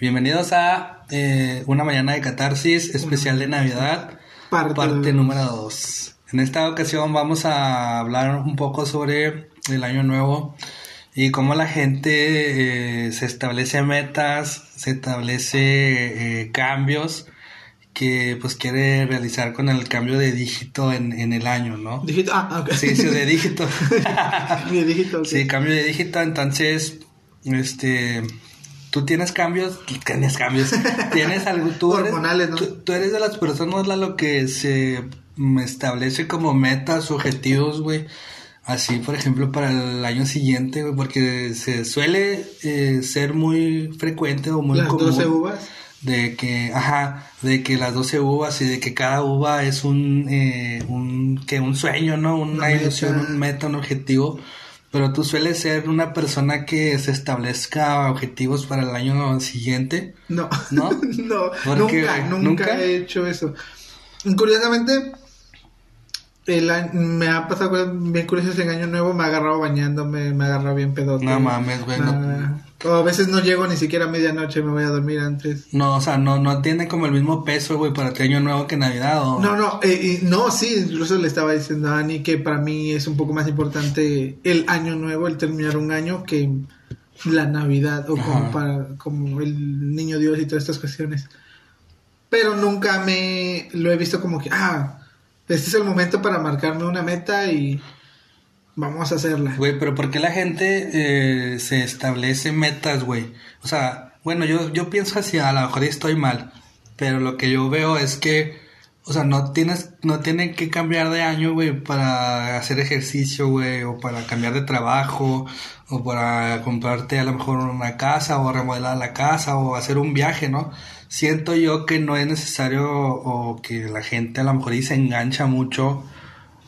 Bienvenidos a eh, una mañana de catarsis especial de Navidad, parte, número 2. En esta ocasión vamos a hablar un poco sobre el año nuevo y cómo la gente eh, se establece metas, se establece eh, cambios que pues quiere realizar con el cambio de dígito en, en el año, ¿no? Dígito, ah, ok. Sí, sí, de dígito. de dígito, ok. Sí, cambio de dígito, entonces, este, tú tienes cambios, tienes cambios, tienes algo, tú eres, tú, tú eres de las personas la lo que se mm, establece como metas, objetivos, güey. Así, por ejemplo, para el año siguiente, güey, porque se suele eh, ser muy frecuente o muy Las común 12 uvas. de que, ajá, de que las 12 uvas y de que cada uva es un, eh, un, que un sueño, ¿no? Una, Una ilusión, meta. un meta, un objetivo. Pero tú sueles ser una persona que se establezca objetivos para el año siguiente. No, ¿No? no, ¿Por nunca, nunca, ¿Nunca? he hecho eso. Curiosamente, el año- me ha pasado bien curiosas en Año Nuevo, me ha agarrado bañándome, me ha agarrado bien pedote. No mames, güey. No, O a veces no llego ni siquiera a medianoche, me voy a dormir antes. no, o sea, no, no tiene como el mismo peso, güey, para ti año nuevo que Navidad. ¿o? No, no, eh, no, sí, incluso le estaba diciendo a Ani que para mí es un poco más importante el año nuevo, el terminar un año, que la Navidad o Ajá. como, para, como el niño Dios y todas estas cuestiones. Pero nunca me lo he visto como que, ah, este es el momento para marcarme una meta y vamos a hacerla. Güey, pero ¿por qué la gente eh, se establece metas, güey? O sea, bueno, yo, yo pienso así, a lo mejor estoy mal, pero lo que yo veo es que, o sea, no tienes, no tienen que cambiar de año, güey, para hacer ejercicio, güey, o para cambiar de trabajo, o para comprarte a lo mejor una casa, o remodelar la casa, o hacer un viaje, ¿no? Siento yo que no es necesario, o que la gente a lo mejor y se engancha mucho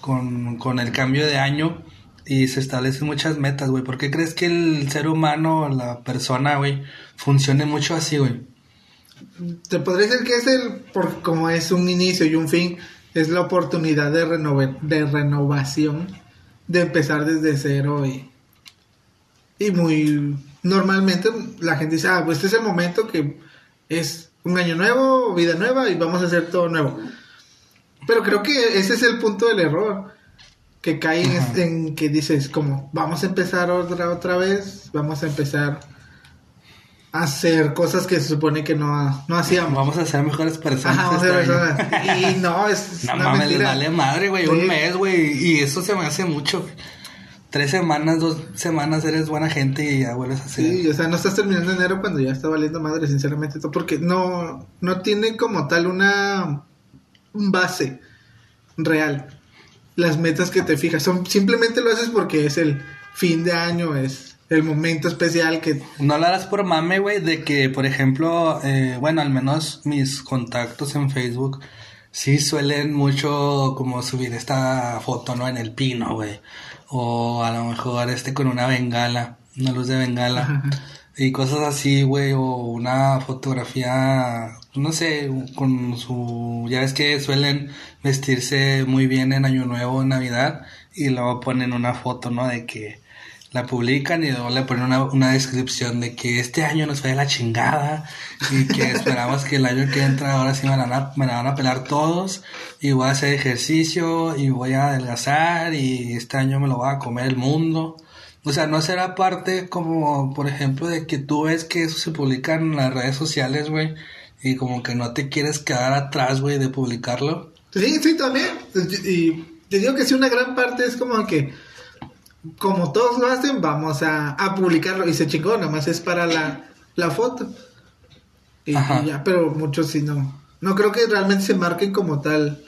con, con el cambio de año y se establecen muchas metas, güey. ¿Por qué crees que el ser humano, la persona, güey, funcione mucho así, güey? Te podría decir que es el, por, como es un inicio y un fin, es la oportunidad de, renove- de renovación, de empezar desde cero y, y muy normalmente la gente dice, ah, pues este es el momento que es un año nuevo, vida nueva y vamos a hacer todo nuevo. Pero creo que ese es el punto del error, que cae en, Ajá. en que dices como, vamos a empezar otra, otra vez, vamos a empezar a hacer cosas que se supone que no, no hacíamos. Vamos a ser mejores personas. Ajá, vamos a este ser año. personas. Y no, es No una mames, les mentira. vale madre, güey. Sí. Un mes, güey. Y eso se me hace mucho. Tres semanas, dos semanas eres buena gente y ya vuelves a. Sí, o sea, no estás terminando enero cuando ya está valiendo madre, sinceramente, porque no, no tiene como tal una base real. Las metas que te fijas, son simplemente lo haces porque es el fin de año, es el momento especial que No lo harás por mame, güey, de que, por ejemplo, eh, bueno, al menos mis contactos en Facebook sí suelen mucho como subir esta foto, ¿no? En el pino, güey. O a lo mejor este con una bengala, una luz de bengala. Ajá. Y cosas así, güey, o una fotografía, no sé, con su... Ya ves que suelen vestirse muy bien en Año Nuevo, en Navidad, y luego ponen una foto, ¿no? De que la publican y luego le ponen una, una descripción de que este año nos fue de la chingada y que esperamos que el año que entra ahora sí me la, van a, me la van a pelar todos y voy a hacer ejercicio y voy a adelgazar y este año me lo va a comer el mundo. O sea, no será parte como, por ejemplo, de que tú ves que eso se publica en las redes sociales, güey, y como que no te quieres quedar atrás, güey, de publicarlo. Sí, sí, también. Y te digo que sí, una gran parte es como que, como todos lo hacen, vamos a, a publicarlo y se chingó, nada más es para la, la foto. Y, ya, pero muchos sí no. No creo que realmente se marquen como tal.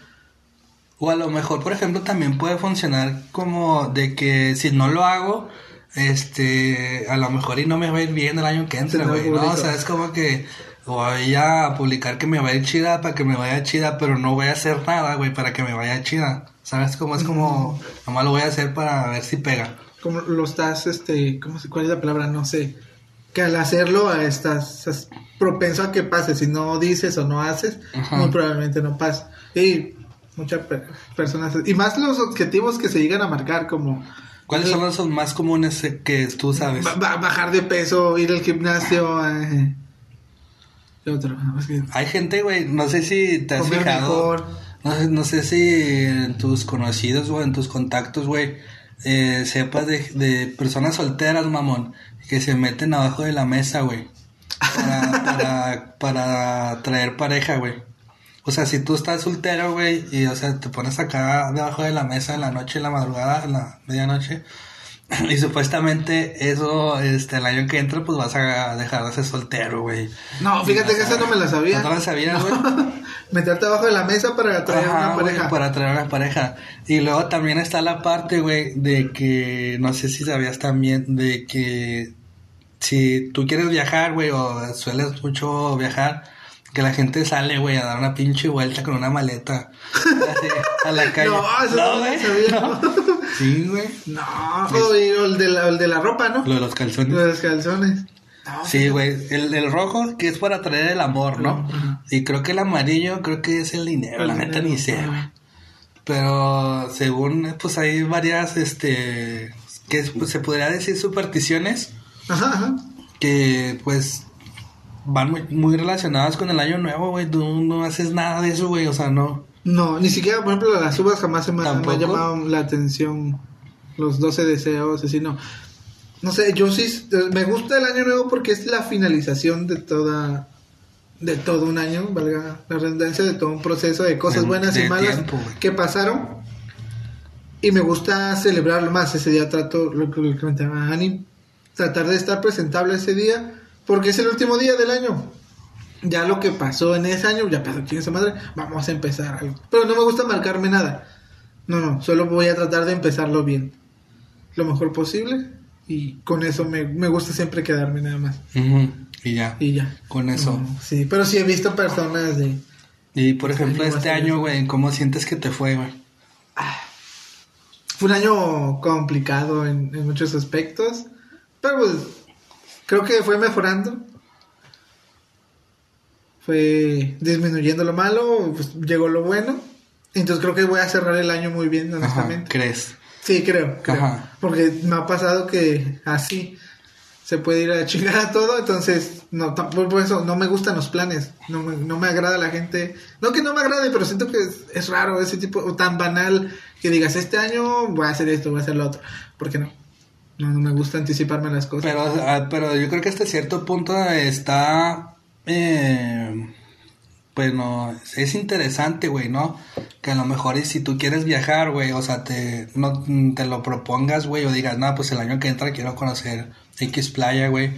O a lo mejor, por ejemplo, también puede funcionar como de que si no lo hago, este, a lo mejor y no me va a ir bien el año que entra, güey, ¿no? O sea, es como que voy a publicar que me va a ir chida para que me vaya chida, pero no voy a hacer nada, güey, para que me vaya chida. ¿Sabes cómo es como, nomás lo voy a hacer para ver si pega? Como lo estás, este, ¿cómo ¿cuál es la palabra? No sé. Que al hacerlo eh, estás, estás propenso a que pase. Si no dices o no haces, Ajá. muy probablemente no pase. Y muchas per- personas, y más los objetivos que se llegan a marcar, como ¿Cuáles son los más comunes que tú sabes? ba- bajar de peso, ir al gimnasio, eh, Hay gente, güey, no sé si te has comer fijado. No sé, no sé si en tus conocidos o en tus contactos, güey, eh, sepas de, de personas solteras, mamón, que se meten abajo de la mesa, güey, para, para, para traer pareja, güey. O sea, si tú estás soltero, güey, y, o sea, te pones acá debajo de la mesa en la noche, en la madrugada, en la medianoche, y supuestamente eso, este, el año que entra, pues vas a dejar de ser soltero, güey. No, fíjate que esa no me la sabía. No te la sabías, güey. Meterte abajo de la mesa para traer Ajá, una pareja. para traer una pareja. Y luego también está la parte, güey, de que, no sé si sabías también, de que si tú quieres viajar, güey, o sueles mucho viajar, que la gente sale, güey, a dar una pinche vuelta con una maleta así, a la calle. No, eso no, güey, lo no. Sí, güey. No, o el de, la, el de la ropa, ¿no? Lo de los calzones. Los calzones. No, Sí, güey. El, el rojo que es para traer el amor, ¿no? Y creo que el amarillo creo que es el dinero. El la neta ni sé, güey. Pero según, pues hay varias, este, que pues, se podría decir supersticiones Ajá, ajá. que pues van muy, muy relacionadas con el año nuevo, güey. Tú no haces nada de eso, güey. O sea, no. No, ni siquiera, por ejemplo, las uvas jamás se me, me llamado la atención. Los 12 deseos, así no. No sé, yo sí, me gusta el año nuevo porque es la finalización de toda, de todo un año, valga la redundancia, de todo un proceso de cosas De- buenas y malas tiempo, que pasaron. Y me gusta celebrarlo más ese día, trato, lo que lo que comentaba Ani, tratar de estar presentable ese día, porque es el último día del año. Ya lo que pasó en ese año, ya pasó, esa madre, vamos a empezar algo. Pero no me gusta marcarme nada. No, no, solo voy a tratar de empezarlo bien. Lo mejor posible. Y con eso me, me gusta siempre quedarme nada más. Y ya. Y ya. Con eso. No, sí, pero sí he visto personas de... Y por ejemplo, Sí, este año, güey, ¿cómo sientes que te fue, güey? Fue un año complicado en, en muchos aspectos. Pero pues creo que fue mejorando. Fue disminuyendo lo malo, pues llegó lo bueno. Entonces creo que voy a cerrar el año muy bien, Ajá, honestamente. ¿crees? Sí, creo, creo. Ajá. Porque me ha pasado que así se puede ir a chingar a todo, entonces no tampoco por eso no me gustan los planes, no me, no me agrada la gente, no que no me agrade, pero siento que es, es raro ese tipo o tan banal que digas este año voy a hacer esto, voy a hacer lo otro, porque no, no, no me gusta anticiparme las cosas. Pero, ah, pero yo creo que hasta cierto punto está, eh, bueno, es interesante, güey, ¿no? Que a lo mejor si tú quieres viajar, güey, o sea, te, no, te lo propongas, güey, o digas, no, pues el año que entra quiero conocer X playa, güey,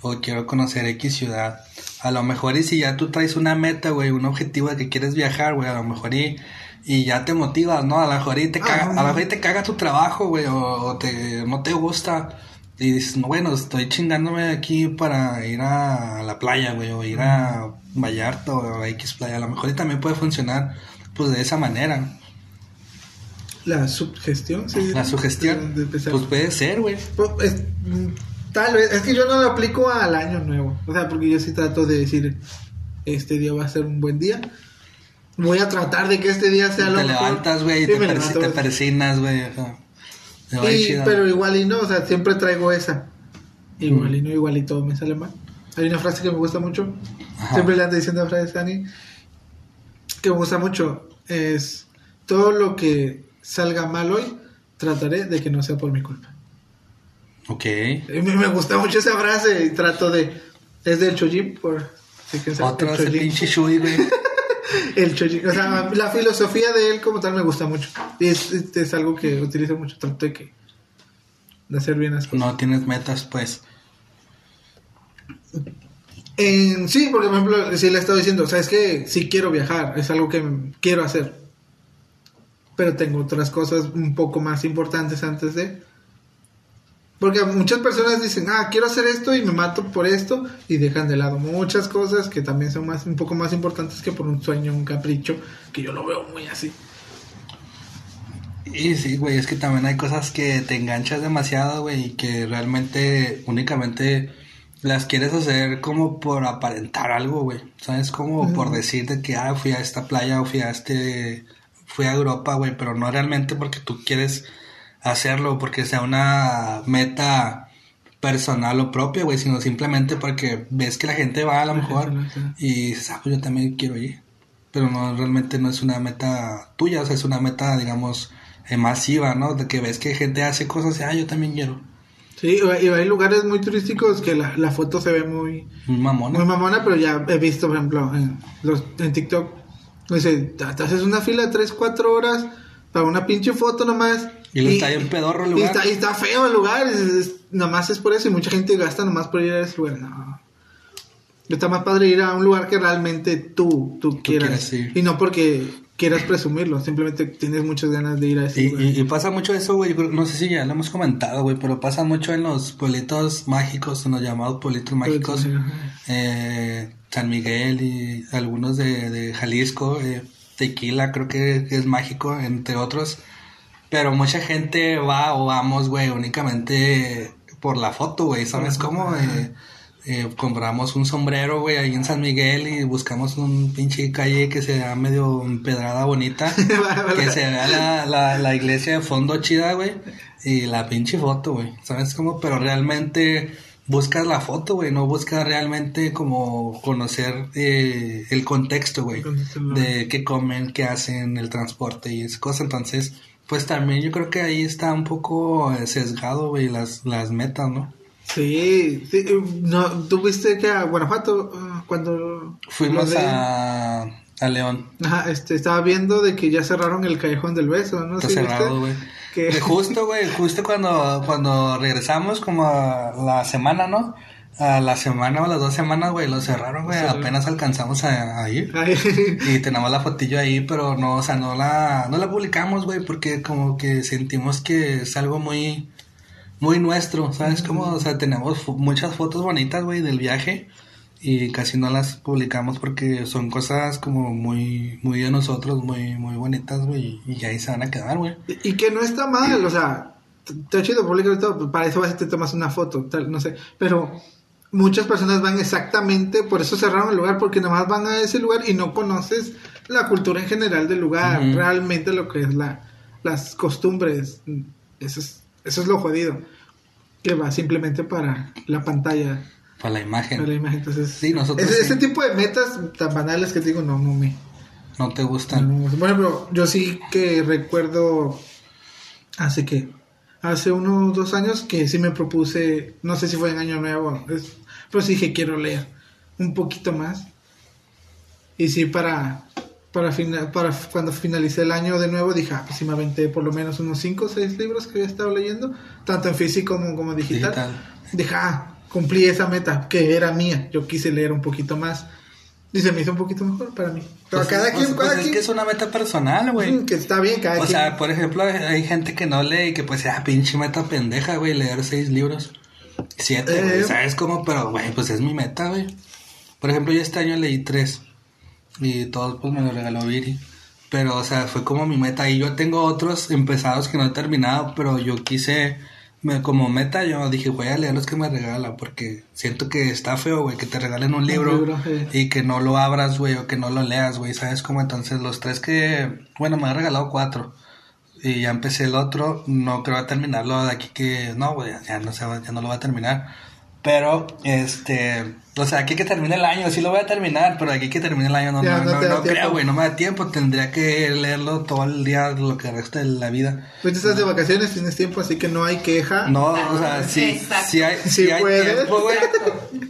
o quiero conocer X ciudad. A lo mejor y si ya tú traes una meta, güey, un objetivo de que quieres viajar, güey, a lo mejor y, y ya te motivas, ¿no? A lo mejor y te caga, a lo mejor y te caga tu trabajo, güey, o, o te, no te gusta. Y dices, no, bueno, estoy chingándome aquí para ir a la playa, güey, o ir a Vallarta o a X playa. A lo mejor y también puede funcionar, pues, de esa manera. La sugestión, sí. La sugestión, De- de pues puede ser, güey. Pues, es- tal vez, es que yo no lo aplico al año nuevo. O sea, porque yo sí trato de decir, este día va a ser un buen día. Voy a tratar de que este día sea lo Te mejor. levantas, güey, y Sí, te, me persi- levanto, te persinas, güey. o sea, chido. pero igual y no, o sea, siempre traigo esa. Igual y no, igual y todo me sale mal. Hay una frase que me gusta mucho. Ajá. Siempre le ando diciendo a frase a Dani. Que me gusta mucho. Es todo lo que salga mal hoy, trataré de que no sea por mi culpa. Ok. Me, me gusta mucho esa frase y trato de. Es del Chojin, por. si el ese pinche Shui, güey. El Chojin. O sea, la filosofía de él como tal me gusta mucho. Y es, es- es algo que utilizo mucho. Trato de que. de hacer bien las cosas. No tienes metas, pues. En- sí, porque por ejemplo, si le he estado diciendo, o sea, es que sí quiero viajar, es algo que quiero hacer. Pero tengo otras cosas un poco más importantes antes de. Porque muchas personas dicen, ah, quiero hacer esto y me mato por esto, y dejan de lado muchas cosas que también son más, un poco más importantes que por un sueño, un capricho, que yo lo veo muy así. Y sí, güey, es que también hay cosas que te enganchas demasiado, güey, y que realmente únicamente las quieres hacer como por aparentar algo, güey. ¿Sabes? Como por decirte que, ah, fui a esta playa o fui a este, fui a Europa, güey, pero no realmente porque tú quieres hacerlo, porque sea una meta personal o propia, güey, sino simplemente porque ves que la gente va a lo mejor y dices, ah, pues yo también quiero ir. Pero no, realmente no es una meta tuya, o sea, es una meta, digamos, eh, masiva, ¿no? De que ves que gente hace cosas y, ah, yo también quiero. Sí, y hay lugares muy turísticos que la, la foto se ve muy... Muy mamona. Muy mamona, pero ya he visto, por ejemplo, en, los, en TikTok, dice, te haces una fila de 3, 4 horas para una pinche foto nomás. Y, está ahí un pedorro el lugar. Y está, y está feo el lugar, nomás es por eso, y mucha gente gasta nomás por ir a ese lugar. No. Está más padre ir a un lugar que realmente tú, tú, quieras. Y no porque quieras presumirlo, simplemente tienes muchas ganas de ir a ese y, lugar. Y, pasa mucho eso, güey, no sé si ya lo hemos comentado, güey, pero pasa mucho en los pueblitos mágicos, en los llamados pueblitos mágicos, eh, San Miguel y algunos de, de Jalisco, eh, Tequila creo que, es mágico, entre otros, pero mucha gente va o vamos, güey, únicamente por la foto, güey, ¿sabes cómo? Eh, eh, compramos un sombrero, güey, ahí en San Miguel y buscamos un pinche calle que sea medio pedrada bonita, que se vea la, la, la, iglesia de fondo chida, güey, y la pinche foto, güey, ¿sabes cómo? Pero realmente buscas la foto, güey, no buscas realmente como conocer eh, el contexto, güey, de qué comen, qué hacen, el transporte y esas cosas, entonces, pues también yo creo que ahí está un poco sesgado, güey, las, las metas, ¿no? Sí, sí no, ¿tú viste que a Guanajuato ah, cuando... Fuimos a, a León. Ajá, este, estaba viendo de que ya cerraron el Callejón del Beso, ¿no? Está cerrado, güey. Que... Justo, güey, justo cuando, cuando regresamos como a la semana, ¿no? A la semana o las dos semanas, güey, lo cerraron, güey. Apenas alcanzamos a, ir. y tenemos la fotillo ahí, pero no, o sea, no la, no la publicamos, güey, porque como que sentimos que es algo muy muy nuestro, ¿sabes? Como, o sea, tenemos muchas fotos bonitas, güey, del viaje y casi no las publicamos porque son cosas como muy, muy de nosotros, muy, muy bonitas, güey, y ahí se van a quedar, güey. Y, que no está mal, o sea, te chido publicar todo, pues, para eso vas y te tomas una foto, tal, no sé, pero muchas personas van exactamente, por eso cerraron el lugar, porque nomás van a ese lugar y no conoces la cultura en general del lugar, realmente lo que es la, las costumbres, eso es eso es lo jodido. Que va simplemente para la pantalla. Para la imagen. Para la imagen. Entonces, sí, nosotros ese, tipo de metas tan banales que te digo, no, no me. No te gustan. bueno, pero yo sí que recuerdo. Hace que. Hace unos dos años que sí me propuse. No sé si fue en Año Nuevo. Sí dije, quiero leer un poquito más. Y sí, para para, para cuando finalicé el año de nuevo dije, ah, pues sí me aventé por lo menos unos 5 o 6 libros que había estado leyendo, tanto en físico como, como digital. Dije, ah, cumplí esa meta que era mía, yo quise leer un poquito más. Y se me hizo un poquito mejor para mí. Pero pues cada quien, pues, cada es que es una meta personal, güey. Que está bien, cada o quien. O sea, por ejemplo, hay gente que no lee y que pues, ah, pinche meta pendeja, güey, leer seis libros. Siete, eh, ¿sabes cómo? Pero, güey, pues es mi meta, güey. Por ejemplo, yo este año leí tres y todos pues me lo regaló Viri. Pero, o sea, fue como mi meta. Y yo tengo otros empezados que no he terminado, pero yo quise, me, como meta, yo dije, voy a leer los que me regala, porque siento que está feo, güey, que te regalen un libro, y que no lo abras, güey, o que no lo leas, güey, ¿sabes cómo? Entonces, los tres que, bueno, me ha regalado cuatro. Y ya empecé el otro, no creo terminarlo de aquí que, no, güey, ya no, se ya no lo va a terminar pero, este, o sea, aquí que termine el año, sí lo voy a terminar, pero aquí que termine el año no, no, no, creo, güey, no me da tiempo, tendría que leerlo todo el día, lo que resta de la vida. Pues estás de vacaciones, tienes tiempo, así que no hay queja. No, o sea, sí, sí hay, sí, hay tiempo, güey,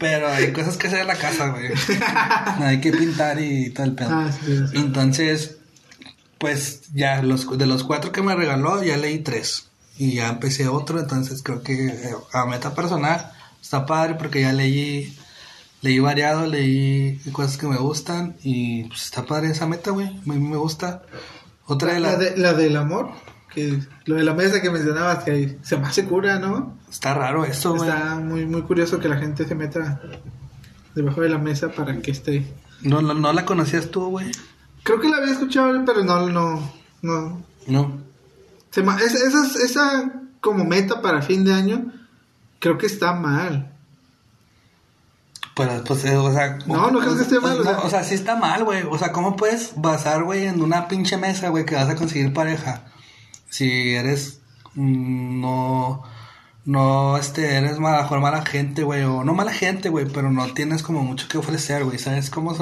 pero hay cosas que hacer en la casa, güey. hay que pintar y todo el pedo. Ah, Entonces, pues ya, los, de los cuatro que me regaló, ya leí tres. Y ya empecé otro, entonces creo que eh, a meta personal está padre porque ya leí, leí variado, leí cosas que me gustan y pues está padre esa meta, güey, a mí me gusta. Otra de la... La, del amor, que lo de la mesa que mencionabas, que se me hace cura, ¿no? Está raro eso, güey. Está muy, muy curioso que la gente se meta debajo de la mesa para que esté... No, no, no la conocías tú, güey. Creo que la había escuchado, pero no, no, no. No. Se, esa, esa como meta para fin de año creo que está mal. Pues, pues, eh, o sea... No, no creo que esté mal, o, sea, o sea, sí está mal, güey. O sea, ¿cómo puedes basar, güey, en una pinche mesa, güey, que vas a conseguir pareja? Si eres... Mm, no... no, este, eres mejor mala gente, güey, o no mala gente, güey, pero no tienes como mucho que ofrecer, güey, ¿sabes cómo, o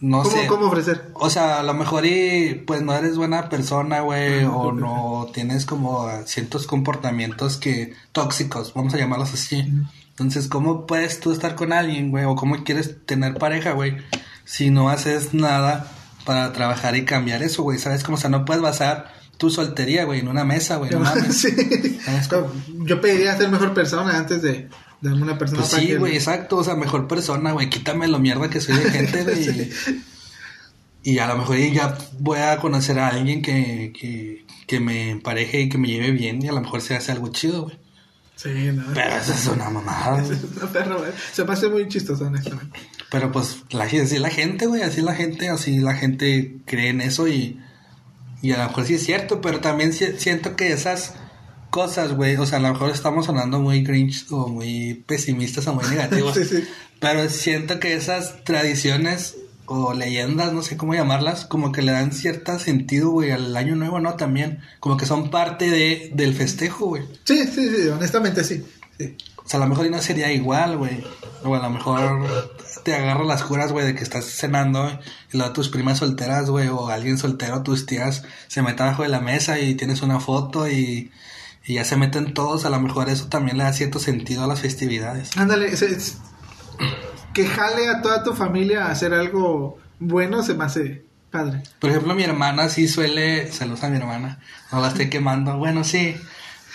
no ¿Cómo, sé. ¿Cómo ofrecer? O sea, a lo mejor y pues no eres buena persona, güey, o no tienes como ciertos comportamientos que tóxicos, vamos a llamarlos así. Entonces, ¿cómo puedes tú estar con alguien, güey, o cómo quieres tener pareja, güey, si no haces nada para trabajar y cambiar eso, güey? ¿Sabes cómo? O sea, no puedes basar tu soltería, güey, en una mesa, güey, no sí. Yo pediría ser mejor persona antes de darme una persona Pues para sí, que- güey, exacto, o sea, mejor persona, güey, quítame lo mierda que soy de gente, güey. Y a lo mejor ya voy a conocer a alguien que, que, que me empareje y que me lleve bien y a lo mejor se hace algo chido, güey. Sí, no. Pero eso es una mamada, güey. No, perro, güey. Se me hace muy chistoso, honestamente. Pero pues la, así la gente, güey, así la gente, así la gente cree en eso y, y a lo mejor sí es cierto, pero también si- siento que esas cosas, güey, o sea, a lo mejor estamos sonando muy grinch o muy pesimistas o muy negativos, Sí, sí. pero siento que esas tradiciones o leyendas, no sé cómo llamarlas, como que le dan cierto sentido, güey, al año nuevo, ¿no? También, como que son parte de, del festejo, güey. Sí, sí, sí, honestamente sí. sí. O sea, a lo mejor no sería igual, güey. O a lo mejor te agarra las curas, güey, de que estás cenando y luego tus primas solteras, güey, o alguien soltero, tus tías, se meten abajo de la mesa y tienes una foto y, y ya se meten todos. A lo mejor eso también le da cierto sentido a las festividades. Ándale, es- que jale a toda tu familia a hacer algo bueno se me hace padre. Por ejemplo, mi hermana sí suele, saludos a mi hermana, no la estoy quemando, bueno, sí,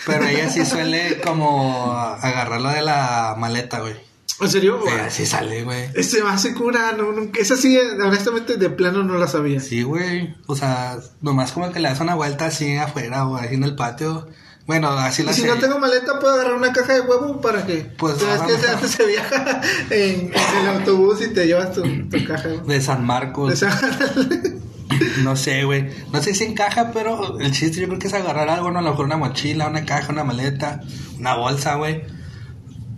pero ella sí suele como agarrarlo de la maleta, güey. ¿En serio? Sí, así sale, güey. Se me hace cura, no, nunca, esa sí, honestamente, de plano no la sabía. Sí, güey. O sea, nomás como que le das una vuelta así afuera o ahí en el patio. Bueno, así Y la si sé. no tengo maleta, puedo agarrar una caja de huevo para que. Pues, ¿Sabes que se, no. antes se viaja en, en el autobús y te llevas tu, tu caja? güey? De San Marcos. O sea, No sé, güey. No sé si encaja, pero el chiste yo creo que es agarrar algo, ¿no? A lo mejor una mochila, una caja, una maleta, una bolsa, güey.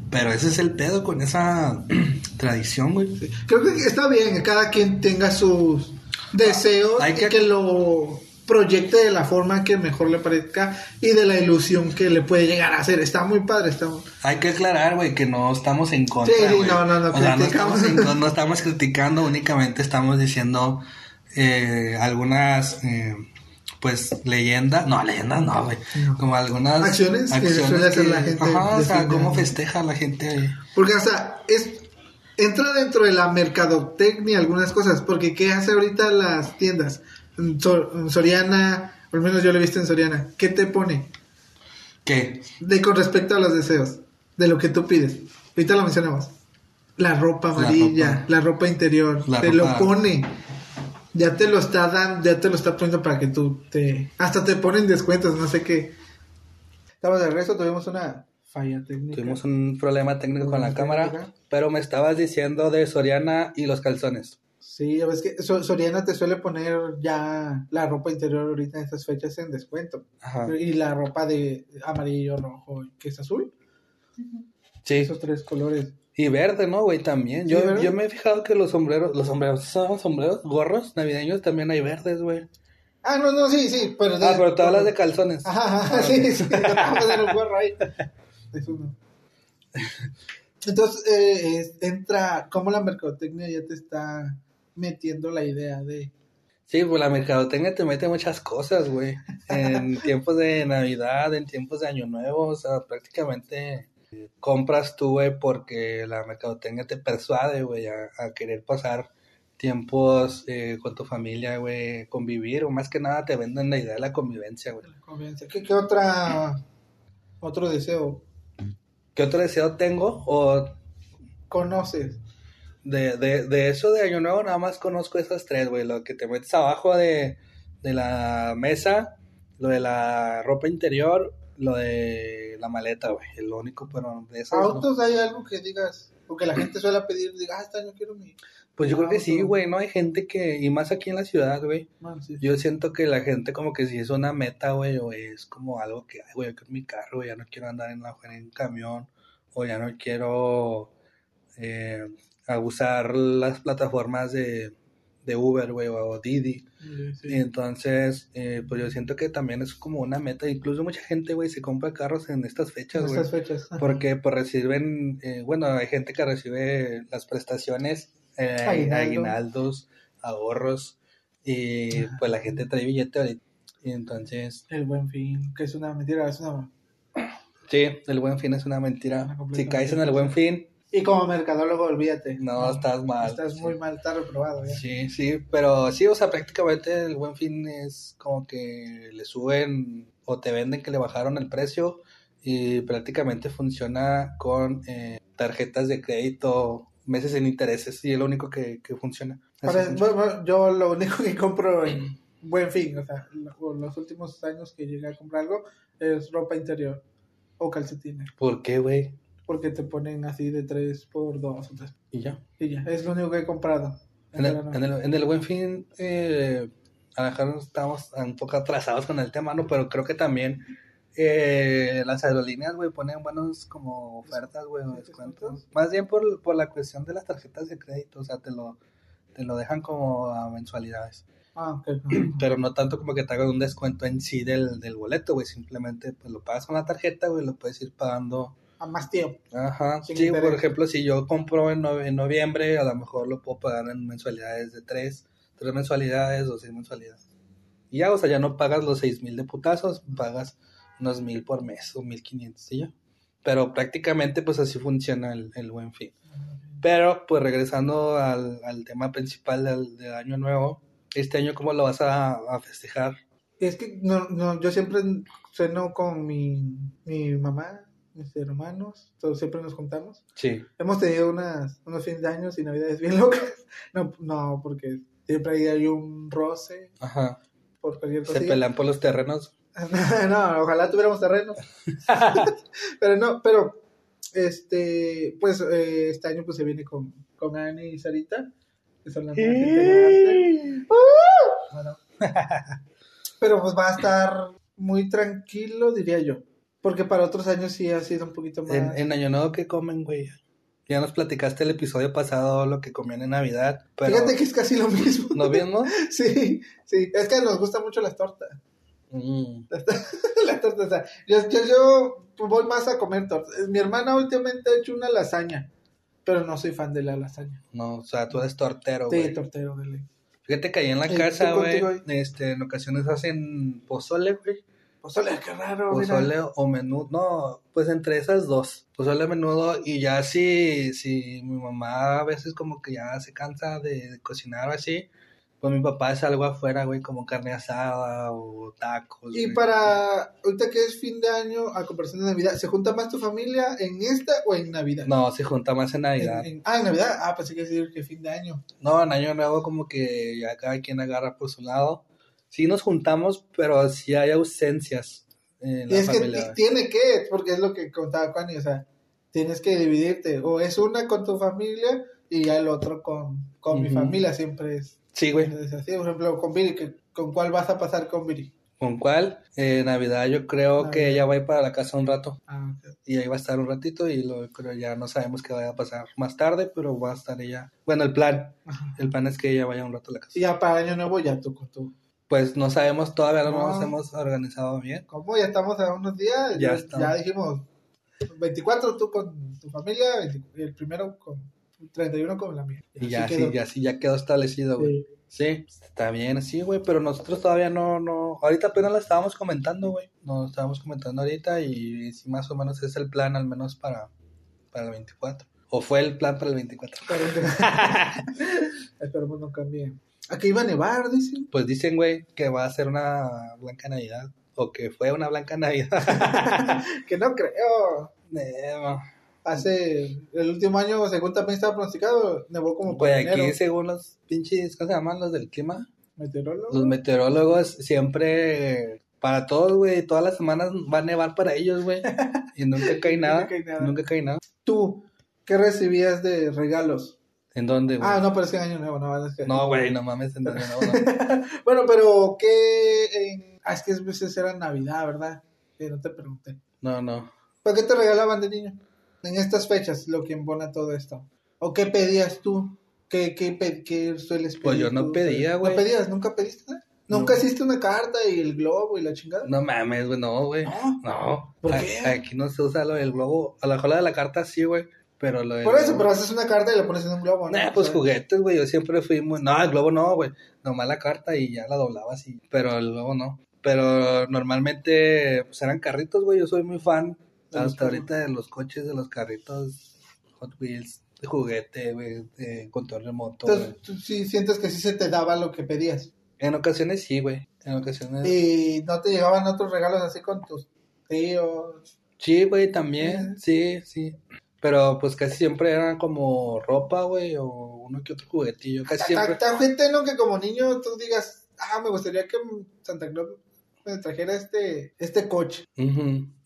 Pero ese es el pedo con esa tradición, güey. creo que está bien que cada quien tenga sus deseos Hay y que lo proyecte de la forma que mejor le parezca y de la ilusión que le puede llegar a hacer. Está muy padre, está muy... Hay que aclarar, güey, que no estamos en contra. Sí, no, no, no, O sea, no estamos, en con- no estamos criticando, únicamente estamos diciendo eh, algunas, eh, pues, leyendas. No, leyendas no, güey. No. Como algunas Acciones que suele hacer la gente Ajá, o sea, cómo festeja la gente ahí. Porque, o sea, es, entra dentro de la mercadotecnia algunas cosas. Porque, ¿qué hace ahorita las tiendas? Soriana, al menos yo lo he visto en Soriana. ¿Qué te pone? ¿Qué? De con respecto a los deseos, de lo que tú pides. Ahorita lo mencionamos. La ropa La amarilla, ropa. la ropa interior, La te ropa- lo pone. Ya te lo está dando, ya te lo está poniendo para que tú te... Hasta te ponen descuentos, no sé qué. Estamos de regreso, tuvimos una falla técnica. Tuvimos un problema técnico con la cámara, pero me estabas diciendo de Soriana y los calzones. Sí, ya ves que So- Soriana te suele poner ya la ropa interior ahorita en estas fechas en descuento. Ajá. Y la ropa de amarillo, rojo que es azul. Sí. Esos tres colores. Y verde, ¿no, güey? También. Yo, yo me he fijado que los sombreros, los sombreros, ¿son sombreros? Gorros navideños también hay verdes, güey. Ah, no, no, sí, sí. Pero Ah, pero tú hablas de calzones. Ajá, ajá, sí, sí. Un gorro ahí. Es uno. Entonces, eh, entra, como la mercadotecnia ya te está metiendo la idea de... Sí, pues la mercadotecnia te mete muchas cosas, güey. En tiempos de Navidad, en tiempos de Año Nuevo, o sea, prácticamente compras tú, güey, porque la mercadotecnia te persuade, güey, a, a querer pasar tiempos eh, con tu familia, güey, convivir, o más que nada te venden la idea de la convivencia, güey. la convivencia. ¿Qué, qué otra, otro deseo ¿Qué otro deseo tengo? O conoces? De, de, de eso de Año Nuevo nada más conozco esas tres, güey. Lo que te metes abajo de, de la mesa, lo de la ropa interior, lo de la maleta, güey. Es lo único, pero de esas no. ¿Autos hay algo que digas? Porque la gente suele pedir, diga, ah, este año quiero mi... Pues yo creo que sí, auto". güey, ¿no? Hay gente que, y más aquí en la ciudad, güey. Sí. Yo siento que la gente como que si es una meta, güey, o es como algo que, ay, güey, yo quiero mi carro, güey, ya no quiero andar en, la, en camión, o ya no quiero eh, abusar las plataformas de, de Uber, güey, o Didi. Sí, sí. Y entonces, eh, pues yo siento que también es como una meta. Incluso mucha gente, güey, se compra carros en estas fechas, En güey. estas fechas. Ajá. Porque pues reciben, eh, bueno, hay gente que recibe las prestaciones, eh, Aguinaldo. aguinaldos, ahorros, y Ajá. pues la gente trae billete ahorita. Y entonces, El buen fin, que es una mentira, es una... sí, el buen fin es una mentira. Si caes en el buen fin, Y como mercadólogo, olvídate. no, estás mal. Estás Sí. muy mal, está reprobado ya. Sí, sí, pero sí, o sea, prácticamente el buen fin es como que le suben o te venden que le bajaron el precio y prácticamente funciona con eh, tarjetas de crédito, meses sin intereses y es lo único que, que funciona. Así Para- funciona. bueno, bueno, yo lo único que compro en buen fin, o sea, lo- los últimos años que llegué a comprar algo es ropa interior o calcetines, ¿Por qué, güey? Porque te ponen así de 3 por 2 o 3. Y ya. Y ya, es lo único que he comprado. En el, en el, en el buen fin, eh, a lo mejor estamos un poco atrasados con el tema, ¿no? Pero creo que también eh, las aerolíneas, güey, ponen buenos como ofertas, güey, o descuentos. Más bien por, por la cuestión de las tarjetas de crédito, o sea, te lo, te lo dejan como a mensualidades. Ah, ok. Pero no tanto como que te hagan un descuento en sí del, del boleto, güey, simplemente pues lo pagas con la tarjeta, güey, lo puedes ir pagando A más tiempo. Ajá, sí, por interés. ejemplo, si yo compro en, nove- en noviembre, a lo mejor lo puedo pagar en mensualidades de tres, tres mensualidades o seis mensualidades. Y ya, o sea, ya no pagas los seis mil de putazos, pagas unos mil por mes o mil quinientos, y ya. Pero prácticamente, pues así funciona el, el buen fin. Pero, pues regresando al, al tema principal del, del año nuevo, este año, ¿cómo lo vas a, a festejar? Es que no, no, yo siempre ceno con mi, mi mamá, mis hermanos, todos siempre nos juntamos. Sí, Hemos tenido unas, unos fines de años y navidades bien locas. No, no, porque siempre ahí hay un roce ajá. por cualquier Se cosa. pelean por los terrenos. no, ojalá tuviéramos terreno. pero no, pero este, pues eh, este año pues se viene con, con Ani y Sarita, que son las más integrantes. Bueno. pero pues va a estar muy tranquilo, diría yo. Porque para otros años sí ha sido un poquito más. En, en Año Nuevo, ¿qué comen, güey? Ya nos platicaste el episodio pasado lo que comían en Navidad, pero Fíjate que es casi lo mismo. ¿no vimos? Sí, sí, es que nos gustan mucho las tortas. Mm, las tortas, o sea, yo, yo, yo voy más a comer tortas. Mi hermana últimamente ha hecho una lasaña, pero no soy fan de la lasaña. no, o sea, tú eres tortero, Sí, güey. tortero, dele. Fíjate que ahí en la Sí, casa, güey, este, en ocasiones hacen pozole, güey. Pozole, qué raro, mira. Pozole o menudo, no, pues entre esas dos, pozole menudo y ya si, si mi mamá a veces como que ya se cansa de, de cocinar o así, pues mi papá hace algo afuera, güey, como carne asada o tacos. Y güey. para, ahorita que es fin de año, a comparación de Navidad, ¿se junta más tu familia en esta o en Navidad? No, se junta más en Navidad. En- en- ah, en Navidad. Ah, pensé que decir que fin de año. No, en Año Nuevo como que ya cada quien agarra por su lado. Sí nos juntamos, pero sí hay ausencias en Y la es que familia. ti- tiene que, porque es lo que contaba Connie, o sea, tienes que dividirte. O es una con tu familia y ya el otro con, con mi familia, siempre es, Sí, güey. es así. Por ejemplo, con Viri, que- ¿con cuál vas a pasar con Viri? ¿Con cuál? Eh, Navidad yo creo que ella va a ir para la casa un rato. Ah. Y ahí va a estar un ratito y lo creo ya no sabemos qué vaya a pasar más tarde, pero va a estar ella. Bueno, el plan. Ajá. El plan es que ella vaya un rato a la casa. Y ya para Año Nuevo ya tú con tu... Pues no sabemos, todavía no, No. nos hemos organizado bien. ¿Cómo? Ya estamos a unos días. Ya Ya, ya dijimos 24 tú con tu familia 20 y el primero con 31 con la mía. Y ya sí, quedó. ya sí, ya quedó establecido, güey. Sí. Sí, está bien, sí, güey, pero nosotros todavía no, no, ahorita apenas la estábamos comentando, güey, nos estábamos comentando ahorita y sí, más o menos es el plan, al menos para, para el 24, o fue el plan para el 24. Esperemos no cambie. Aquí iba a nevar, dicen. Pues dicen, güey, que va a ser una blanca Navidad, o que fue una blanca Navidad. que no creo. No. Hace el último año, según también estaba pronosticado, nevó como enero. aquí según los pinches, ¿cómo se llaman los del clima? Meteorólogo. Los meteorólogos siempre, para todos, güey, todas las semanas va a nevar para ellos, güey, y nunca cae nada, Nunca cae nada. nunca cae nada. Tú, ¿qué recibías de regalos? ¿En dónde, güey? Ah, no, pero es que en año nuevo, no, es que... No, güey, no mames, en no, no. Bueno, pero ¿qué? Ah, es que a veces era Navidad, ¿verdad? Que no te pregunté. No, no. ¿Para qué te regalaban de niño? En estas fechas, lo que embona todo esto. ¿O qué pedías tú? ¿Qué, qué, pe- qué sueles pedir? Pues yo no tú? pedía, güey. ¿No pedías? ¿Nunca pediste nada? ¿Nunca hiciste una carta y el globo y la chingada? No mames, güey, no, güey. ¿No? No. ¿Por qué? Aquí no se usa lo del globo. A la de la carta sí, güey. Pero lo Por eso, pero haces una carta y la pones en un globo, ¿no? Nah, pues O sea, juguetes, güey. Yo siempre fui muy. No, el globo no, güey. Nomás la carta y ya la doblaba así. Pero el globo no. Pero normalmente, pues eran carritos, güey. Yo soy muy fan. Hasta ahorita de los coches, de los carritos, Hot Wheels, de juguete, güey, de control remoto. Entonces, tú sí sientes que sí se te daba lo que pedías. En ocasiones sí, güey. En ocasiones. Y no te llegaban otros regalos así con tus tíos. Sí, güey, también. Sí, sí. Pero pues casi siempre eran como ropa, güey, o uno que otro juguetillo. Casi siempre. Tan gente, ¿no? Que como niño tú digas, ah, me gustaría que Santa Claus me trajera este, este coche.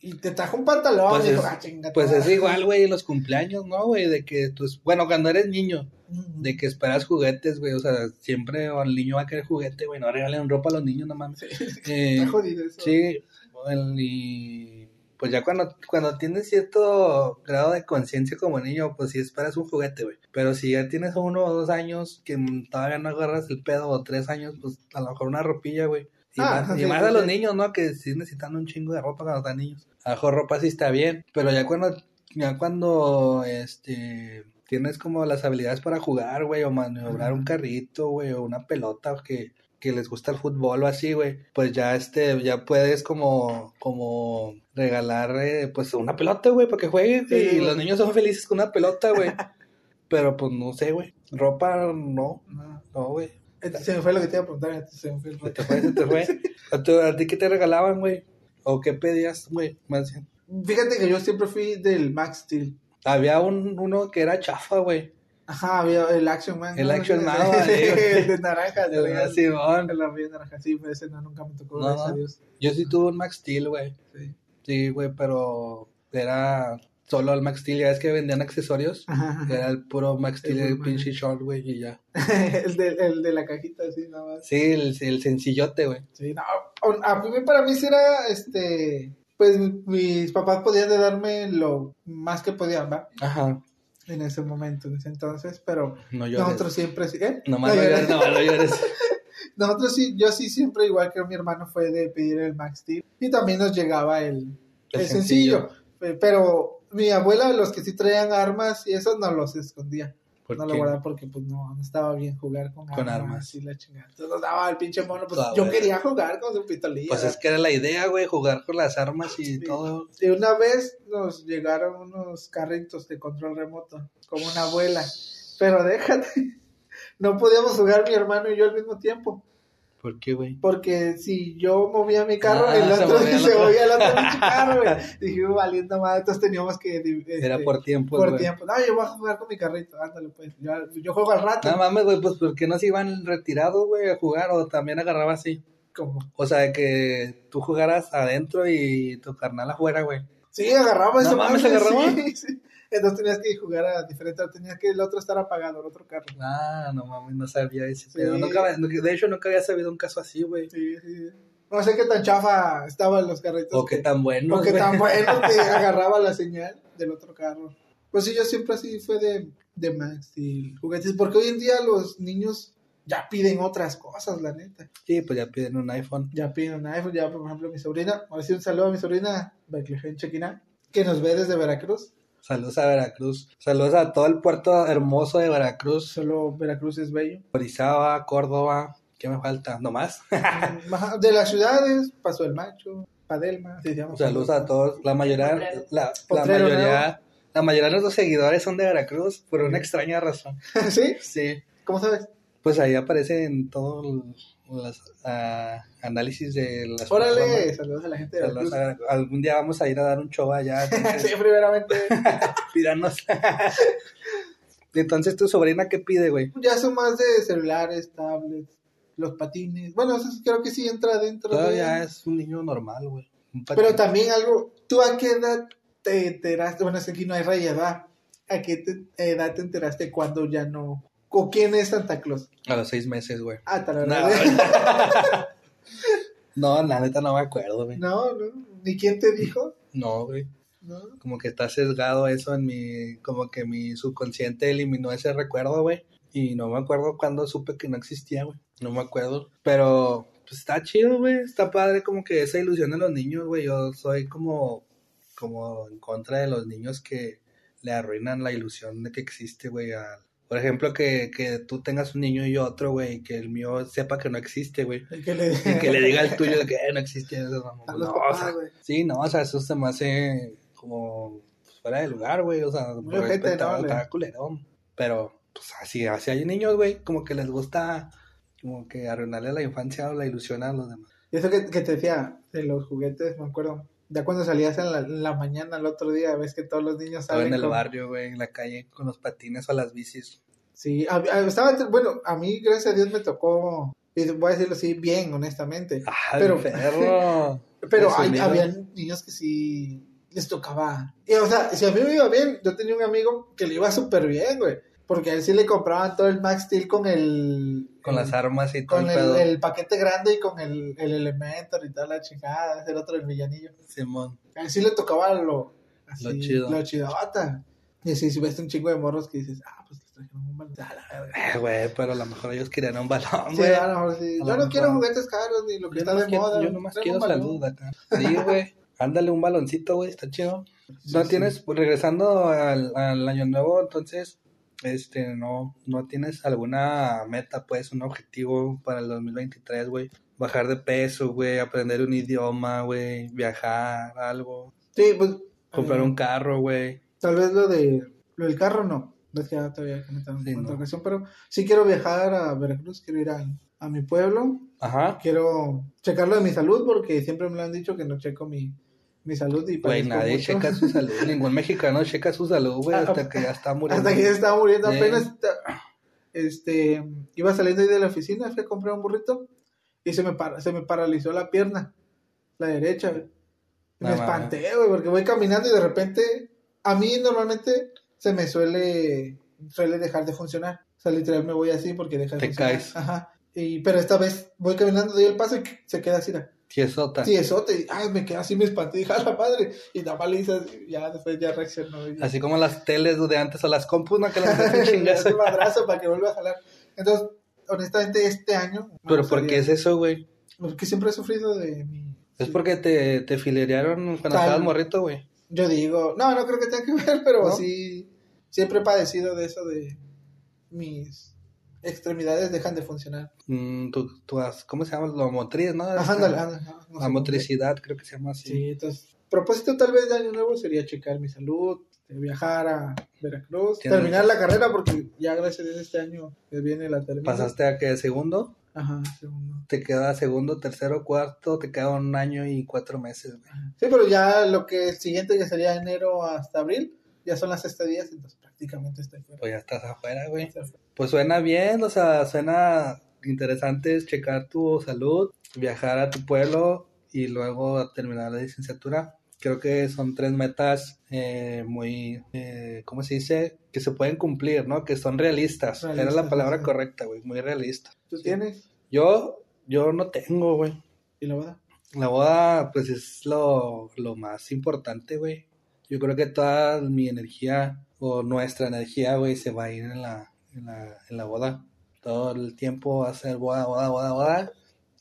Y te trajo un pantalón Pues dijo, es- ah. Pues toda". es igual, güey, los cumpleaños, ¿no, güey? De que tú, es- bueno, cuando eres niño, de que esperas juguetes, güey, o sea, siempre el niño va a querer juguete, güey, no regalen ropa a los niños, no mames. Eh, Está jodido eso. sí, el- y pues ya cuando, cuando tienes cierto grado de conciencia como niño, pues sí esperas un juguete, güey. Pero si ya tienes uno o dos años que todavía no agarras el pedo, o tres años, pues a lo mejor una ropilla, güey. Y, Ah, más, y más sí, a los sí. niños, ¿no? Que sí necesitan un chingo de ropa cuando están niños. A lo mejor ropa sí está bien, pero ya cuando, ya cuando, este, tienes como las habilidades para jugar, güey, o maniobrar un carrito, güey, o una pelota, o que, que les gusta el fútbol o así, güey, pues ya, este, ya puedes como, como regalar, eh, pues una pelota, güey, para que jueguen, Sí, y los niños son felices con una pelota, güey. pero pues no sé, güey, ropa no, No. no, güey. Este se me fue lo que te iba a preguntar. este se me fue el Se te fue, se te fue. ¿A, tu- a ti qué te regalaban, güey? ¿O qué pedías, güey? Más bien. Fíjate que yo siempre fui del Max Steel. Había un, uno que era chafa, güey. Ajá, había el Action Man. El ¿no? Action Man, el de naranja. Traía de Simón. El vida naranja, sí, pero ese no, nunca me tocó, No, no. Dios. Yo sí tuve un Max Steel, güey. Sí. Sí, güey, pero era solo el Max Steel. Ya es que vendían accesorios. Ajá, ajá. Era el puro Max Steel, El el pinche short, güey, y ya. el, de, el de la cajita, sí, nada más. Sí, el, el sencillote, güey. Sí, no, a mí, para mí sí era, este, pues mis papás podían de darme lo más que podían, ¿va? Ajá. En ese momento, en ese entonces, pero No nosotros siempre ¿eh? No no llores. no. Nosotros sí, yo sí siempre, igual que mi hermano, fue de pedir el Max Steel. Y también nos llegaba el, El el sencillo. Eh, Pero mi abuela, los que sí traían armas y eso, no los escondía. ¿Por no qué? lo guardaba porque pues no, no estaba bien jugar con, Con armas, armas. y la chingada. Entonces nos daba el pinche mono, pues yo quería jugar con su pistolilla. Pues es que era la idea, güey, jugar con las armas y Sí. todo. Y una vez nos llegaron unos carritos de control remoto, como una abuela. Pero déjate, no podíamos jugar mi hermano y yo al mismo tiempo. ¿Por qué, güey? Porque si yo movía mi carro, Ah, el se otro se, otro. movía el otro pinche carro, güey. Dije, valiendo más, entonces teníamos que... este, Era por tiempo, por tiempo. No, yo voy a jugar con mi carrito, ándale pues. Yo, yo juego al rato. No mames, güey, pues ¿por qué no se iban retirados, güey, a jugar? O también agarraba así. Como, O sea, de que tú jugaras adentro y tu carnal afuera, güey. Sí, agarraba No esa mames, madre, ¿agarraba? sí, sí. Entonces tenías que jugar a diferente, tenías que el otro estar apagado, el otro carro. Ah, no mames, no sabía ese Sí. Nunca de hecho, nunca había sabido un caso así, güey. Sí, sí. No sé qué tan chafa estaban los carritos. O qué tan bueno. O qué tan bueno que agarraba la señal del otro carro. Pues sí, yo siempre así fue de, de Max y juguetes, porque hoy en día los niños ya piden otras cosas, la neta. Sí, pues ya piden un iPhone. Ya piden un iPhone, ya por ejemplo mi sobrina, ahora sí un saludo a mi sobrina, Chequina, que nos ve desde Veracruz. Saludos a Veracruz. Saludos a todo el puerto hermoso de Veracruz. Solo Veracruz es bello. Orizaba, Córdoba. ¿Qué me falta? ¿No más? De las ciudades, Paso del Macho, Padelma, sí. Saludos a todos. La mayoría, Potrero. la, la mayoría, la mayoría de nuestros seguidores son de Veracruz por una extraña razón. ¿Sí? Sí. ¿Cómo sabes? Pues ahí aparecen todos los ah, análisis de las Órale, personas. saludos a la gente de Saludos Veracruz. a- algún día vamos a ir a dar un show allá. entonces, sí, primeramente. pídanos. Entonces, ¿tu sobrina qué pide, güey? Ya son más de celulares, tablets, los patines. Bueno, eso creo que sí entra dentro Todavía de... es un niño normal, güey. Pero también algo, ¿tú a qué edad te enteraste? Bueno, es que aquí no hay raya, ¿verdad? ¿A qué edad te enteraste cuando ya no... ¿O quién es Santa Claus? A los seis meses, güey. Ah, tal No, vez. no, la neta no me acuerdo, güey. No, no. ¿Ni quién te dijo? No, güey. No. Como que está sesgado eso en mi... Como que mi subconsciente eliminó ese recuerdo, güey. Y no me acuerdo cuándo supe que no existía, güey. No me acuerdo. Pero, pues está chido, güey. Está padre como que esa ilusión de los niños, güey. Yo soy como, como en contra de los niños que le arruinan la ilusión de que existe, güey, al, por ejemplo, que, que tú tengas un niño y otro, güey, y que el mío sepa que no existe, güey. Y que le, Y que le diga al tuyo de que eh, no existe eso, mamá. No, papás, o sea, güey. sí, no, o sea, eso se me hace como pues, fuera de lugar, güey. O sea, Muy por respeto, ¿no? está culerón. Pero, pues así, así hay niños, güey, como que les gusta como que arruinarle la infancia o la ilusión a los demás. Y eso que, que te decía de los juguetes, me acuerdo. Ya cuando salías en la, en la mañana el otro día, ves que todos los niños Estaba salen en el con- barrio, güey, en la calle con los patines o las bicis. Sí, a- a- estaba, bueno, a mí, gracias a Dios, me tocó, voy a decirlo así, bien, honestamente. ¡Ah, Pero- perro! Pero hay, había niños que sí les tocaba. Y, o sea, si a mí me iba bien, yo tenía un amigo que le iba súper bien, güey. Porque a él sí le compraban todo el Max Steel con el... Con el- las armas y todo Con el el, pedo. el paquete grande y con el, el Elementor y toda la chingada, ese era otro el villanillo. Simón. A él sí le tocaba lo... Así, Lo chido. Lo chidota. Y así, si ves un chingo de morros que dices, ah, pues les trajeron un balón. A la verga. Eh, güey, pero a lo mejor ellos querían un balón, Sí, güey. a lo mejor sí. Yo no quiero mejor. juguetes caros ni lo que Yo está de quiero, moda. yo nomás quiero salud acá. Sí, güey. Ándale un baloncito, güey, está chido. Sí, no sí. tienes, pues, regresando al, al año nuevo, entonces, este, no, no tienes alguna meta, pues, un objetivo para el 2023, güey. Bajar de peso, güey, aprender un idioma, güey, viajar, algo, Sí, pues. comprar eh, un carro, güey. Tal vez lo de lo del carro no. Ves que ya todavía comentamos Sí, en otra no. ocasión, pero sí quiero viajar a Veracruz, quiero ir a, a mi pueblo, Ajá. quiero checar lo de mi salud porque siempre me lo han dicho que no checo mi, mi salud y Güey, nadie mucho. checa su salud, ningún mexicano checa su salud, güey, Ah, hasta que ya está muriendo. Hasta que ya estaba muriendo apenas. está- Este, iba saliendo ahí de la oficina, fui a comprar un burrito y se me, para- se me paralizó la pierna, la derecha. güey. Y me No espanté, güey, porque voy caminando y de repente, a mí normalmente se me suele, suele dejar de funcionar. O sea, literal me voy así porque deja de Te funcionar. caes. Ajá. Y, pero esta vez voy caminando, doy el paso y se queda así. Tiesota. Sí, eso te, ay, me quedé así, me espanté, dije, a la madre. Y nada más le hice así, ya después ya reaccionó. y. Así como las teles de antes o las compus, ¿no? Que las haces un chingazo. madrazo para que vuelva a jalar. Entonces, honestamente, este año. Pero ¿por qué es eso, güey? Porque siempre he sufrido de mi. Es porque te, te filerearon cuando Tal- estabas morrito, güey. Yo digo, no, no creo que tenga que ver, pero ¿No? sí. Siempre he padecido de eso de mis extremidades dejan de funcionar. Mm, tú, tú has- ¿Cómo se llama? Lo motriz, ¿no? Ajá, Esta- ándale, ándale, no, la motricidad, creo que se llama así. Sí, entonces, propósito tal vez de año nuevo sería checar mi salud, este, viajar a Veracruz, terminar la carrera porque ya gracias a Dios este año que viene la termina. Pasaste a que segundo, Ajá, segundo. te queda segundo, tercero, cuarto, te queda un año y cuatro meses, güey. Sí, pero ya lo que siguiente, que sería enero hasta abril, ya son las estadías, entonces prácticamente estoy fuera. Pues ya estás afuera, güey. Pues suena bien, o sea, suena interesante es checar tu salud, viajar a tu pueblo y luego terminar la licenciatura. Creo que son tres metas eh, muy, eh, ¿cómo se dice? Que se pueden cumplir, ¿no? Que son realistas. Era la palabra sí. correcta, güey, muy realista. ¿Tú tienes? Yo, yo no tengo, güey. ¿Y la boda? La boda, pues es lo, lo más importante, güey. Yo creo que toda mi energía o nuestra energía, güey, se va a ir en la, en la, en la boda. Todo el tiempo va a ser boda, boda, boda, boda.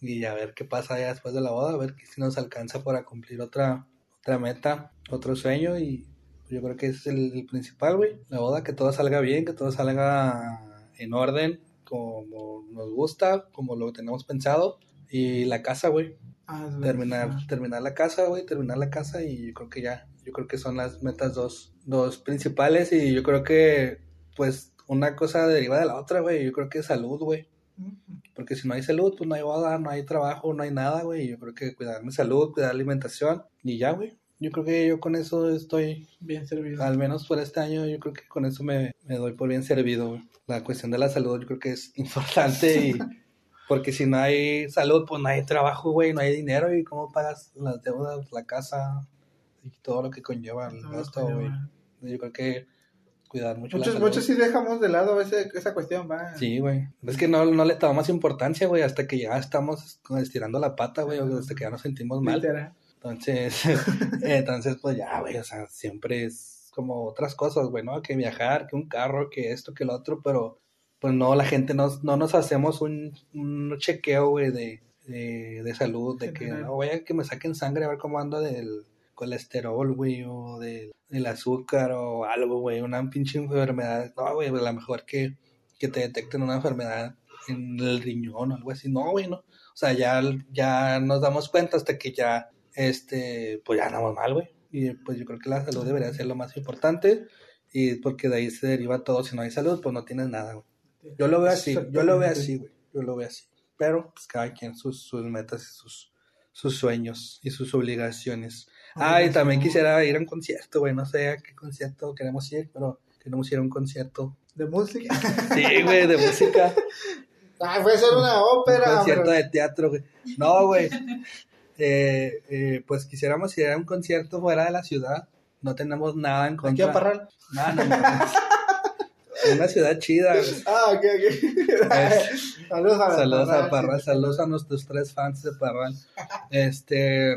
Y a ver qué pasa ya después de la boda, a ver si nos alcanza para cumplir otra, otra meta, otro sueño. Y yo creo que ese es el, el principal, güey. La boda, que todo salga bien, que todo salga en orden, como nos gusta, como lo tenemos pensado. Y la casa, güey Ah, terminar terminar la casa, güey, terminar la casa y yo creo que ya, yo creo que son las metas dos, dos principales y yo creo que pues una cosa deriva de la otra, güey, yo creo que salud, güey, porque si no hay salud, pues no hay boda, no hay trabajo, no hay nada, güey, yo creo que cuidar mi salud, cuidar la alimentación y ya, güey, yo creo que yo con eso estoy, Bien servido. al menos por este año, yo creo que con eso me, me doy por bien servido, güey. La cuestión de la salud yo creo que es importante y... Porque si no hay salud, pues no hay trabajo, güey, no hay dinero y cómo pagas las deudas, la casa y todo lo que conlleva el gasto, güey. Yo creo que cuidar mucho Muchos, muchos sí dejamos de lado ese, esa cuestión, va. Sí, güey. Es que no, no le tomamos importancia, güey, hasta que ya estamos estirando la pata, güey, hasta que ya nos sentimos mal. Literal. Entonces, entonces, pues ya, güey, o sea, siempre es como otras cosas, güey, ¿no? Que viajar, que un carro, que esto, que lo otro, pero pues no, la gente no, no nos hacemos un, un chequeo, güey, de, de, de salud, de que no vaya que me saquen sangre a ver cómo ando del colesterol, güey, o del, del azúcar o algo, güey, una pinche enfermedad. No, güey, pues, a lo mejor que, que te detecten una enfermedad en el riñón o algo así. No, güey, no. O sea, ya, ya nos damos cuenta hasta que ya, este, pues ya andamos mal, güey. Y pues yo creo que la salud debería ser lo más importante. Y porque de ahí se deriva todo. Si no hay salud, pues no tienes nada, güey. Yo lo veo así, yo lo veo así, güey. Yo lo veo así. Pero, pues cada quien sus, sus metas y sus, sus sueños y sus obligaciones. Ah, y también quisiera ir a un concierto, güey. No sé a qué concierto queremos ir, pero queremos ir a un concierto. De música. Sí, güey, de música. Ah, puede ser una un ópera. concierto pero- de teatro, güey. No, güey. Eh, eh, pues quisiéramos ir a un concierto fuera de la ciudad. No tenemos nada en Aquí contra. a Parral. No, no, mames. Una ciudad chida, güey. Ah, ok, ok. saludos a Saludos a Parral, Parral, saludos a nuestros tres fans de Parral. Este,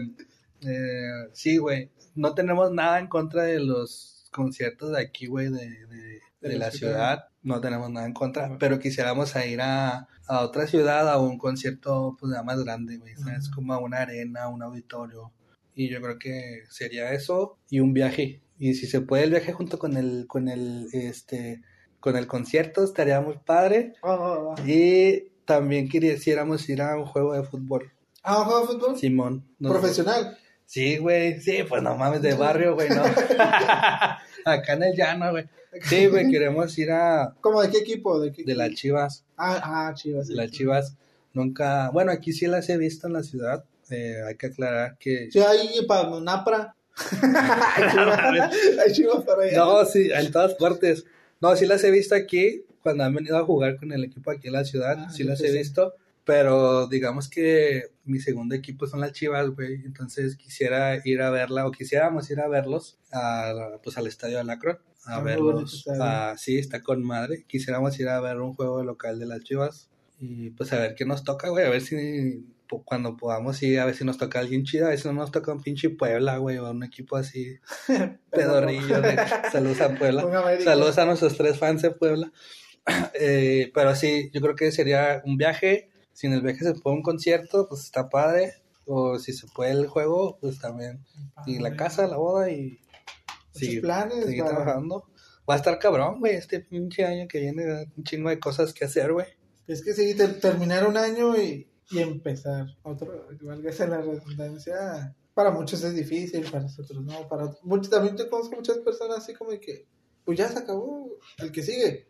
eh, sí, güey, no tenemos nada en contra de los conciertos de aquí, güey, de, de, de la ciudad. No tenemos nada en contra, pero quisiéramos a ir a, a otra ciudad, a un concierto, pues, ya más grande, güey. Ujú. Como a una arena, un auditorio. Y yo creo que sería eso y un viaje. Y si se puede el viaje junto con el, con el, este, con el concierto, estaría muy padre. Y también quisiéramos ir a un juego de fútbol. Ah, ¿un juego de fútbol? Simón. no- Profesional. Sí, güey. Sí, pues no mames, de barrio, güey, no. Acá en el llano, güey. Sí, güey, queremos ir a... ¿Cómo de qué equipo? ¿De, qué De las chivas. Ah, ah, chivas. De las chivas. Nunca... Bueno, aquí sí las he visto en la ciudad. Eh, hay que aclarar que... Sí, ahí para Napra. hay chivas, para allá. No, sí, en todas partes. No, sí las he visto aquí, cuando han venido a jugar con el equipo aquí en la ciudad, Ah, sí las he sí. visto, pero digamos que mi segundo equipo son las Chivas, güey, entonces quisiera ir a verla, o quisiéramos ir a verlos, a, pues al estadio de Lacron, a muy verlos, a- sí, está con madre, quisiéramos ir a ver un juego local de las Chivas, y pues a ver qué nos toca, güey, a ver si cuando podamos ir, a ver si nos toca alguien chido, a ver si no nos toca un pinche Puebla, güey, o un equipo así pedorrillo. de- Saludos a Puebla. Saludos a nuestros tres fans de Puebla. Eh, pero sí, yo creo que sería un viaje. Si en el viaje se puede un concierto, pues está padre. O si se puede el juego, pues también. Y la casa, la boda y seguir, planes. para- trabajando. Va a estar cabrón, güey, este pinche año que viene. Un chingo de cosas que hacer, güey. Es que sí, ter- terminar un año y, y empezar otro, valga la redundancia. Para muchos es difícil, para nosotros no. Para muchos, también te conozco muchas personas así como que, pues ya se acabó, el que sigue.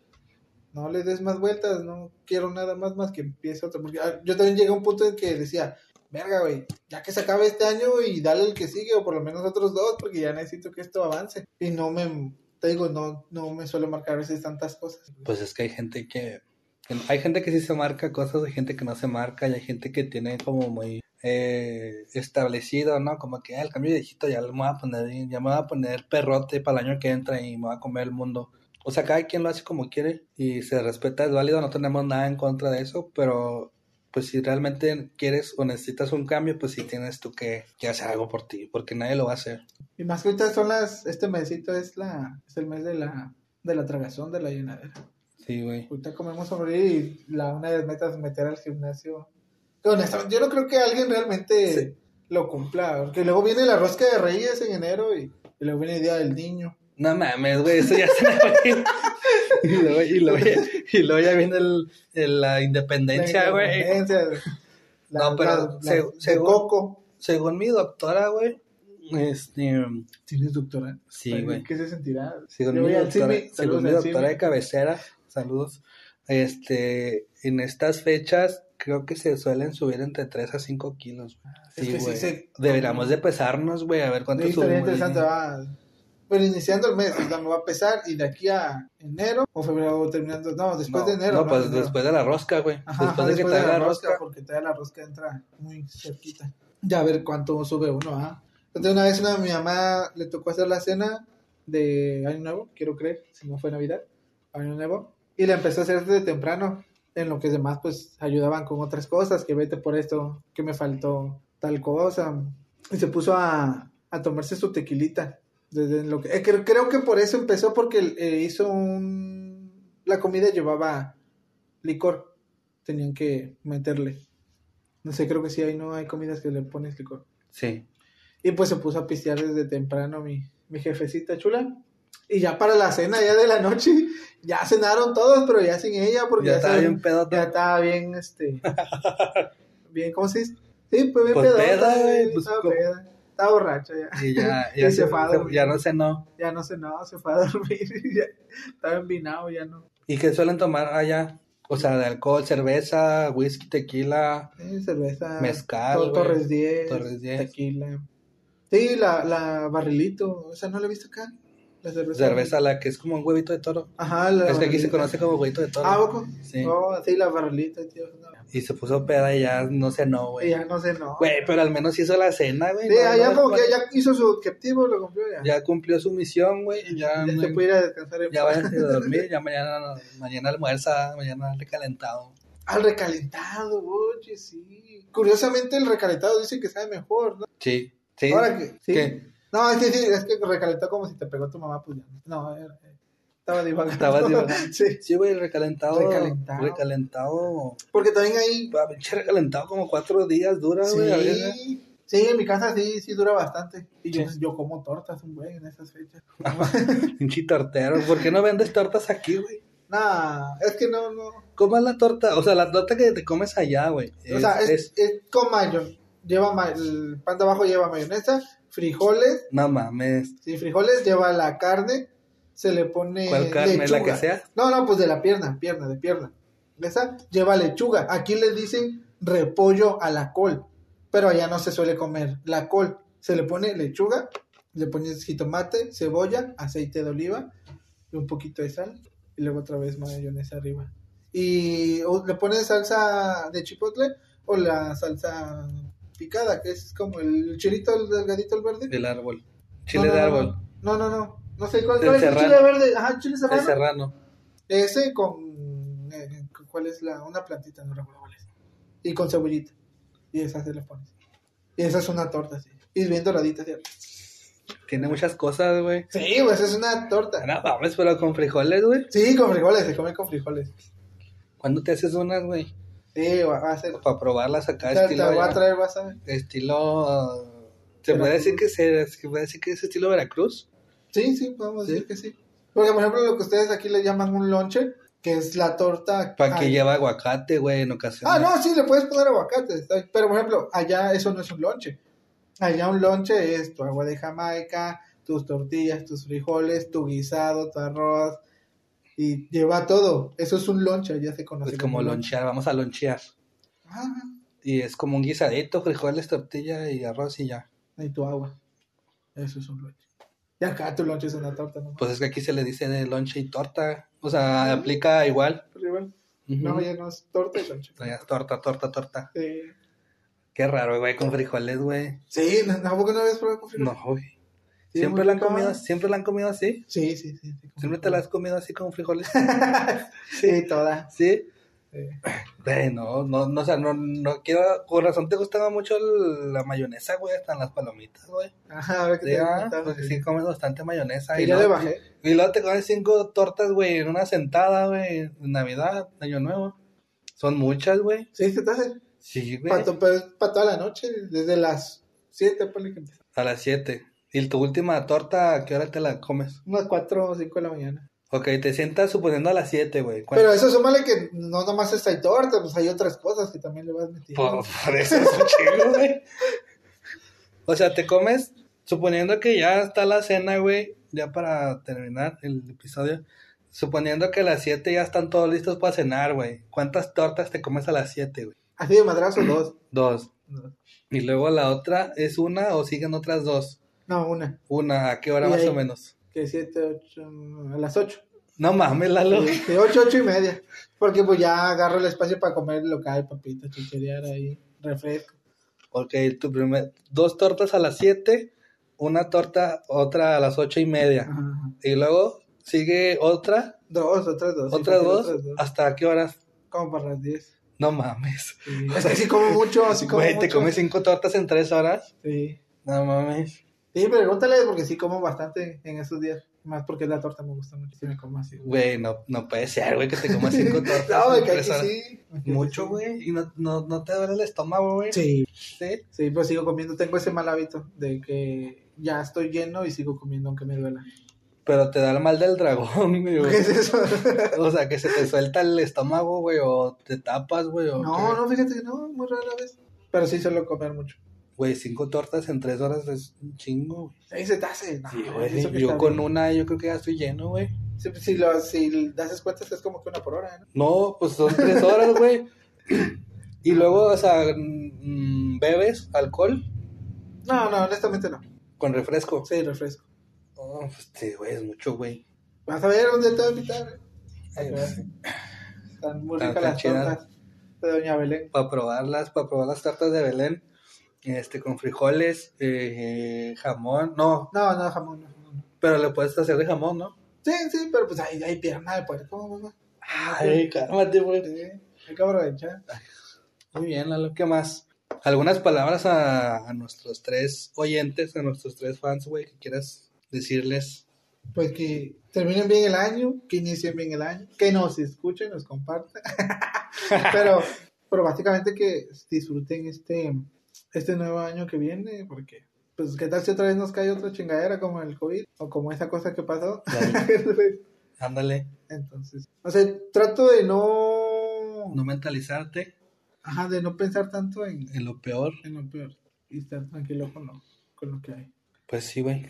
No le des más vueltas, no quiero nada más más que empiece otro. Porque ah, yo también llegué a un punto en que decía, verga, güey, ya que se acabe este año y dale el que sigue, o por lo menos otros dos, porque ya necesito que esto avance. Y no me, te digo, no, no me suele marcar a veces tantas cosas. Pues es que hay gente que, hay gente que sí se marca cosas, hay gente que no se marca y hay gente que tiene como muy eh, establecido, ¿no? Como que ah, el cambio de dígito ya me voy a poner, ya me voy a poner perrote para el año que entra y me voy a comer el mundo. O sea, cada quien lo hace como quiere y se respeta, es válido, no tenemos nada en contra de eso, pero pues si realmente quieres o necesitas un cambio, pues sí tienes tú que, que hacer algo por ti, porque nadie lo va a hacer. Y más que ahorita son las, este mesito es la, es el mes de la, de la tragazón, de la llenadera. Sí, güey. Ahorita comemos a morir y la una de las metas es meter al gimnasio. Que honestamente, yo no creo que alguien realmente Sí. lo cumpla, porque luego viene la rosca de reyes en enero y, y luego viene el día del niño. No mames, güey, eso ya se me va a ir. Y luego, y luego ya, y luego ya viene el, el- la independencia, La güey. independencia, la- No, pero la- la- se- de según- Coco. Según mi doctora, güey, este, ¿Tienes doctora? sí, güey. ¿Qué se sentirá? Según Yo mi doctora, según saludos mi doctora de cabecera, saludos, este, en estas fechas creo que se suelen subir entre 3 a 5 kilos. güey. Es Sí, que sí güey. se- Deberíamos de pesarnos, güey, a ver cuánto Sí, subimos. interesante. va. Pero iniciando el mes, o sea, me va a pesar y de aquí a enero o febrero terminando. No, después no, de enero. No, pues Enero. después de la rosca, güey. Ajá, después de que te haga la rosca. Porque todavía la rosca entra muy cerquita. Ya a ver cuánto sube uno, ¿ah? Entonces una vez una, mi mamá le tocó hacer la cena de Año Nuevo, quiero creer, si no fue Navidad, Año Nuevo, y la empezó a hacer desde temprano, en lo que demás pues ayudaban con otras cosas, que vete por esto, que me faltó tal cosa, y se puso a, a tomarse su tequilita. Desde lo que, eh, creo, creo que por eso empezó, porque eh, hizo un... La comida llevaba licor. Tenían que meterle. No sé, creo que sí, ahí no hay comidas que le pones licor. Sí. Y pues se puso a pistear desde temprano mi, mi jefecita chula. Y ya para la cena, ya de la noche, ya cenaron todos, pero ya sin ella, porque Ya ya, estaba bien pedota. Ya estaba bien, este. bien, ¿cómo se dice? Sí, pues bien Pues pedota, peda, güey, pues, peda. Estaba borracha ya. Y ya, Y ya, se se, fue a dormir. ya no cenó. Ya no cenaba, se fue a dormir. y ya estaba envinado, ya no. ¿Y qué suelen tomar allá? O sea, de alcohol, cerveza, whisky, tequila. Eh, cerveza. Mezcal, to-. Torres 10. Torres 10. Tequila. Sí, la, la barrilito. O sea, ¿no la he visto acá? La cerveza. Cerveza, la que es como un huevito de toro. Ajá, la Es que aquí se conoce como huevito de toro. Ah, ¿poco? Sí. Oh, sí, la barrilita, tío. no. Y se puso peda y ya no cenó, Y güey. ya no sé, no. Güey, pero al menos hizo la cena, güey. Sí, No, no, como que no, ya hizo su objetivo, lo cumplió ya. Ya cumplió su misión, güey. y Ya, Ya no- se puede ir a descansar en ya a dormir. Ya mañana, mañana almuerza, mañana recalentado. Al recalentado, oye, sí. Curiosamente el recalentado dice que sabe mejor, ¿no? Sí. Sí. Ahora que, sí. ¿Qué? No, es que sí, es que recalentado como si te pegó tu mamá, pues ya. No, era- eh, estaba divagando. Estabas divagando. sí. Sí, güey, recalentado. Recalentado. Recalentado. Porque también ahí. Ah, pinche recalentado como cuatro días dura, güey. Sí, sí, en mi casa sí, sí dura bastante. Y yo, Sí. yo como tortas un buen en esas fechas. Pinche tortero. ¿Por qué no vendes tortas aquí, güey? Nah, es que no, no. ¿Cómo es la torta? O sea, la torta que te comes allá, güey. o sea, es, es con mayo. Lleva ma- el pan de abajo lleva mayonesa, frijoles, No mames. sí, frijoles, lleva la carne, se le pone ¿Cuál carne? ¿La lechuga. que sea? No, no, pues de la pierna, pierna, de pierna. Esa lleva lechuga. Aquí le dicen repollo a la col, pero allá no se suele comer la col. Se le pone lechuga, le pones jitomate, cebolla, aceite de oliva y un poquito de sal y luego otra vez mayonesa arriba. Y o le pones salsa de chipotle o la salsa picada, que es como el chilito el delgadito, el verde. Del árbol. Chile No, de árbol. No, no, no. No sé cuál, es el chile verde. Ajá, chile serrano. El serrano. Ese con. eh, ¿Cuál es la.? Una plantita, no recuerdo cuál es. Y con cebollita. Y esa se le pones. Y esa es una torta, sí. Y es bien doradita, ¿cierto? Tiene muchas cosas, güey. Sí, pues es una torta. No mames, pero con frijoles, güey. Sí, con frijoles, se come con frijoles. ¿Cuándo te haces unas, güey? Sí, va, a ser. Para probarlas acá, Te, te estilo. voy a traer, vas a ver. Estilo. ¿Se puede decir que se, se puede decir que es estilo Veracruz? Sí, sí, podemos Sí. decir que sí. Porque, por ejemplo, lo que ustedes aquí le llaman un lonche, que es la torta. Para que lleva aguacate, güey, en ocasiones. Ah, no, sí, le puedes poner aguacate. Pero, por ejemplo, allá eso no es un lonche. Allá un lonche es tu agua de Jamaica, tus tortillas, tus frijoles, tu guisado, tu arroz. Y lleva todo. Eso es un lonche, ya se conoce. Es como lonchear, vamos a lonchear. Ah, Y es como un guisadito, frijoles, tortilla y arroz y ya. y tu agua. Eso es un lonche. Y acá tu lonche es una torta, ¿no? Pues es que aquí se le dice de lonche y torta. O sea, aplica igual. Pero igual. Ujú. No, ya no es torta y lonche. O sea, torta, torta, torta. Sí. Qué raro, güey, con frijoles, güey. Sí, ¿no, ¿tampoco no habías probado con frijoles? No, güey. Sí, ¿Siempre la han comido, siempre la han comido así? Sí, sí, sí. sí, ¿Siempre te la has comido así con frijoles? Sí, toda. ¿Sí? Sí. Güey, no, no, no, o sea, no, no quiero, con razón te gustaba mucho el- la mayonesa, güey, hasta en las palomitas, güey. Ajá, a ver qué Sí, te ah, porque sí. sí comes bastante mayonesa. Y ya le luego- bajé. Y luego te comes cinco tortas, güey, en una sentada, güey, en Navidad, Año Nuevo. Son muchas, güey. Sí, se te hace. Sí, güey. Para, toda la noche, desde las 7, ponle que empieza. A las siete. ¿Y tu última torta, a qué hora te la comes? Unas 4 o 5 de la mañana. Ok, te sientas suponiendo a las siete, güey. ¿Cuánto- Pero eso súmale que no nomás está ahí torta, pues hay otras cosas que también le vas metiendo. Por, por eso es un chingo, güey. O sea, te comes, suponiendo que ya está la cena, güey, ya para terminar el episodio, suponiendo que a las 7 ya están todos listos para cenar, güey. ¿Cuántas tortas te comes a las 7, güey? Así de madrazo, dos. Dos. Y luego la otra es una o siguen otras dos. No, una. Una, ¿a qué hora más ahí- o menos? Que 7, 8, a las 8. No mames, Lalo. De 8, 8 y media. Porque pues ya agarro el espacio para comer lo que hay, papitas, chicherear ahí, refresco. Ok, tu primer, dos tortas a las 7, una torta, otra a las ocho y media. Ajá. Y luego sigue otra, Dos, otras dos. sí, otras dos, otras dos. ¿hasta qué horas? Como para las 10. No mames. Sí. Es que sí como mucho, así como Güey, mucho. ¿te comes cinco tortas en tres horas? Sí. No mames. Sí, pregúntale porque sí como bastante en esos días. Más porque la torta me gusta mucho. Si me como así. Güey, no, no puede ser, güey, que te comas cinco tortas. No, tres que sí. Mucho, sí. güey. ¿Y no, no, no te duele el estómago, güey? Sí, Sí. sí, pues sigo comiendo. Tengo ese mal hábito de que ya estoy lleno y sigo comiendo aunque me duela. Pero te da el mal del dragón, güey. o- ¿Qué es eso? O sea, que se te suelta el estómago, güey, o te tapas, güey. o no, qué. no, fíjate que no, muy rara vez. Pero sí suelo comer mucho. Güey, cinco tortas en tres horas es un chingo. güey. Ahí se te hace. No, Sí, güey. Yo con bien. una, yo creo que ya estoy lleno, güey. Si, si, lo, si das cuenta es como que una por hora, ¿no? No, pues son tres horas, güey. Y luego, o sea, mm, bebes alcohol No, no, honestamente no. con refresco. Sí, refresco. Oh, pues sí, güey, es mucho, güey. Vas a ver dónde te voy a invitar. ¿eh? Ay. Están muy ricas las tortas de Doña Belén. Para probarlas, para probar las tartas de Belén. Este, con frijoles, eh, jamón. No, No, no, jamón, no, no. pero le puedes hacer de jamón, ¿no? Sí, sí, pero pues hay, hay pierna de puerco, mamá. Ay, cálmate. Sí, hay que aprovechar. Muy bien, Lalo, ¿qué más? ¿Algunas palabras a, a nuestros tres oyentes, a nuestros tres fans, güey, que quieras decirles? Pues que terminen bien el año, que inicien bien el año, que nos escuchen, nos compartan. pero, pero básicamente que disfruten este, este nuevo año que viene, porque, pues, ¿qué tal si otra vez nos cae otra chingadera como el COVID o como esa cosa que pasó? Ándale, Entonces, o sea, trato de no, no mentalizarte ajá, de no pensar tanto en, en lo peor. en lo peor y estar tranquilo con lo, con lo que hay. Pues sí, güey.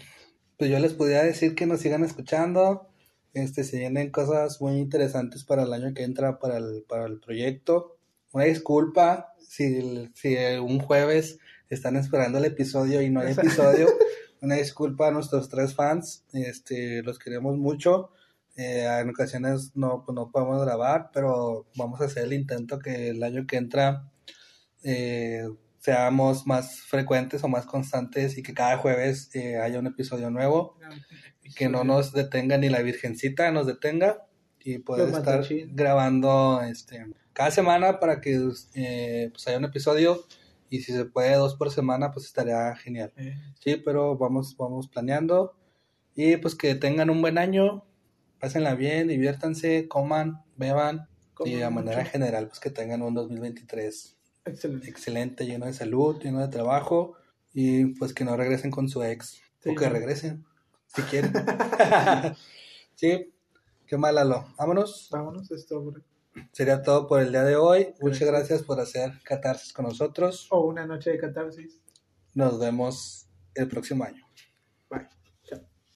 Pues yo les podría decir que nos sigan escuchando. Este, se vienen cosas muy interesantes para el año que entra para el, para el proyecto. Una disculpa si, si un jueves están esperando el episodio y no hay episodio. Una disculpa a nuestros tres fans. Este, los queremos mucho. Eh, en ocasiones no, pues no podemos grabar, pero vamos a hacer el intento que el año que entra eh, seamos más frecuentes o más constantes y que cada jueves eh, haya un episodio nuevo, que no nos detenga ni la Virgencita nos detenga y poder estar grabando este cada semana para que eh, pues haya un episodio y si se puede dos por semana pues estaría genial. Eh, Sí, pero vamos vamos planeando y pues que tengan un buen año, pásenla bien, diviértanse, coman, beban y de manera mucho. general pues que tengan un 2023 Excelente. excelente, lleno de salud, lleno de trabajo y pues que no regresen con su ex Sí, o que regresen si quieren. sí, qué mal, Lalo. Vámonos. Vámonos, esto. bro. Sería todo por el día de hoy. Muchas Gracias. por hacer catarsis con nosotros. O una noche de catarsis. Nos vemos el próximo año.